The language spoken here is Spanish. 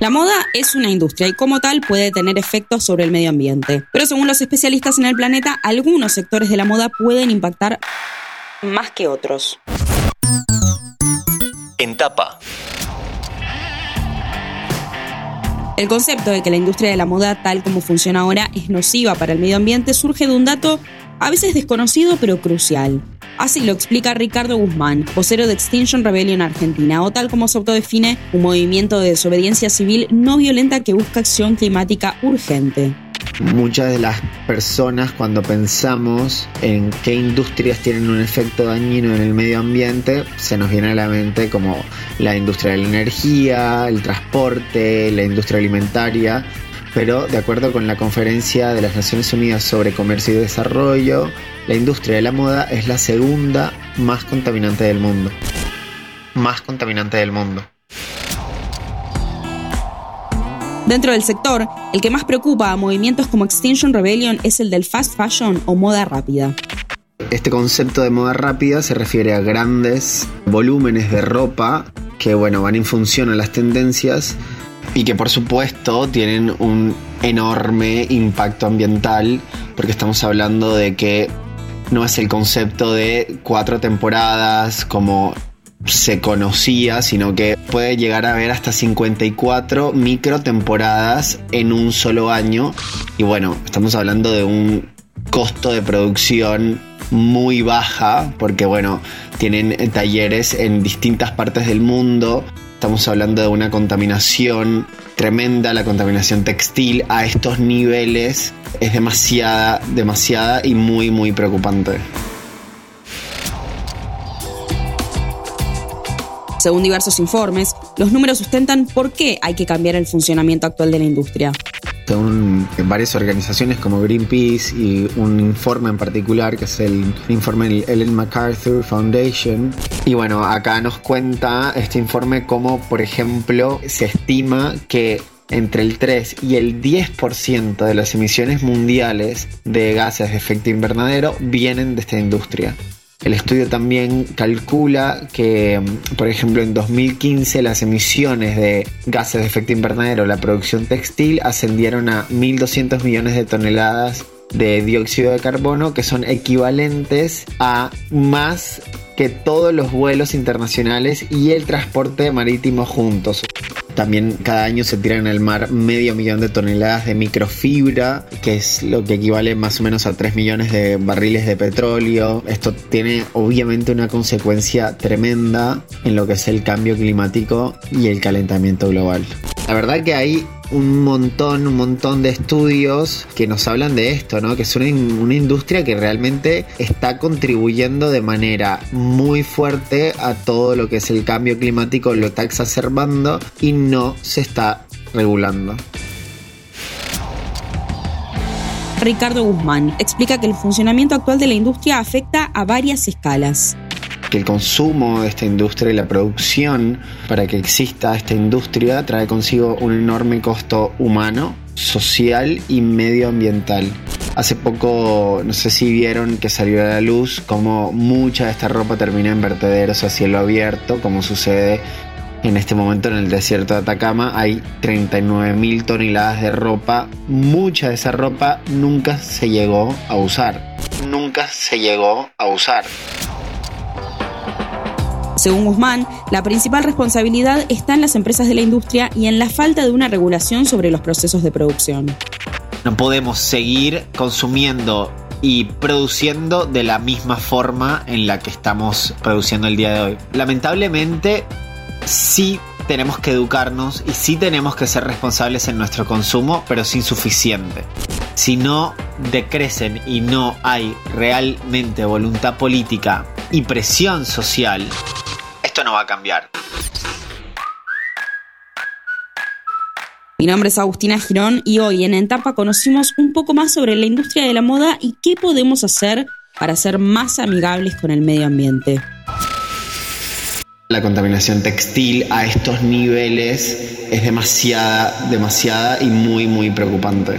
La moda es una industria y como tal puede tener efectos sobre el medio ambiente. Pero según los especialistas en el planeta, algunos sectores de la moda pueden impactar más que otros. En tapa. El concepto de que la industria de la moda tal como funciona ahora es nociva para el medio ambiente surge de un dato a veces desconocido pero crucial. Así lo explica Ricardo Guzmán, vocero de Extinction Rebellion Argentina, o tal como se autodefine, un movimiento de desobediencia civil no violenta que busca acción climática urgente. Muchas de las personas cuando pensamos en qué industrias tienen un efecto dañino en el medio ambiente, se nos viene a la mente como la industria de la energía, el transporte, la industria alimentaria, pero de acuerdo con la Conferencia de las Naciones Unidas sobre Comercio y Desarrollo, la industria de la moda es la segunda más contaminante del mundo. Más contaminante del mundo. Dentro del sector, el que más preocupa a movimientos como Extinction Rebellion es el del fast fashion o moda rápida. Este concepto de moda rápida se refiere a grandes volúmenes de ropa que bueno, van en función a las tendencias y que por supuesto tienen un enorme impacto ambiental porque estamos hablando de que no es el concepto de cuatro temporadas como se conocía, sino que puede llegar a haber hasta 54 micro temporadas en un solo año. Y bueno, estamos hablando de un costo de producción muy baja, porque bueno, tienen talleres en distintas partes del mundo. Estamos hablando de una contaminación tremenda, la contaminación textil a estos niveles es demasiada, demasiada y muy, muy preocupante. Según diversos informes, los números sustentan por qué hay que cambiar el funcionamiento actual de la industria. Según varias organizaciones como Greenpeace y un informe en particular que es el informe del Ellen MacArthur Foundation. Y bueno, acá nos cuenta este informe cómo, por ejemplo, se estima que entre el 3 y el 10% de las emisiones mundiales de gases de efecto invernadero vienen de esta industria. El estudio también calcula que, por ejemplo, en 2015 las emisiones de gases de efecto invernadero, la producción textil, ascendieron a 1.200 millones de toneladas de dióxido de carbono, que son equivalentes a más que todos los vuelos internacionales y el transporte marítimo juntos. También cada año se tiran al mar medio millón de toneladas de microfibra, que es lo que equivale más o menos a 3 millones de barriles de petróleo. Esto tiene obviamente una consecuencia tremenda en lo que es el cambio climático y el calentamiento global. La verdad que hay un montón, un montón de estudios que nos hablan de esto, ¿no? Que es una, una, industria que realmente está contribuyendo de manera muy fuerte a todo lo que es el cambio climático, lo está exacerbando y no se está regulando. Ricardo Guzmán explica que el funcionamiento actual de la industria afecta a varias escalas que el consumo de esta industria y la producción para que exista esta industria trae consigo un enorme costo humano, social y medioambiental. Hace poco, no sé si vieron que salió a la luz como mucha de esta ropa termina en vertederos a cielo abierto, como sucede en este momento en el desierto de Atacama. Hay 39.000 toneladas de ropa. Mucha de esa ropa nunca se llegó a usar. Nunca se llegó a usar. Según Guzmán, la principal responsabilidad está en las empresas de la industria y en la falta de una regulación sobre los procesos de producción. No podemos seguir consumiendo y produciendo de la misma forma en la que estamos produciendo el día de hoy. Lamentablemente, sí tenemos que educarnos y sí tenemos que ser responsables en nuestro consumo, pero es insuficiente. Si no decrecen y no hay realmente voluntad política y presión social, esto no va a cambiar. Mi nombre es Agustina Girón y hoy en Entapa conocimos un poco más sobre la industria de la moda y qué podemos hacer para ser más amigables con el medio ambiente. La contaminación textil a estos niveles es demasiada, demasiada y muy, muy preocupante.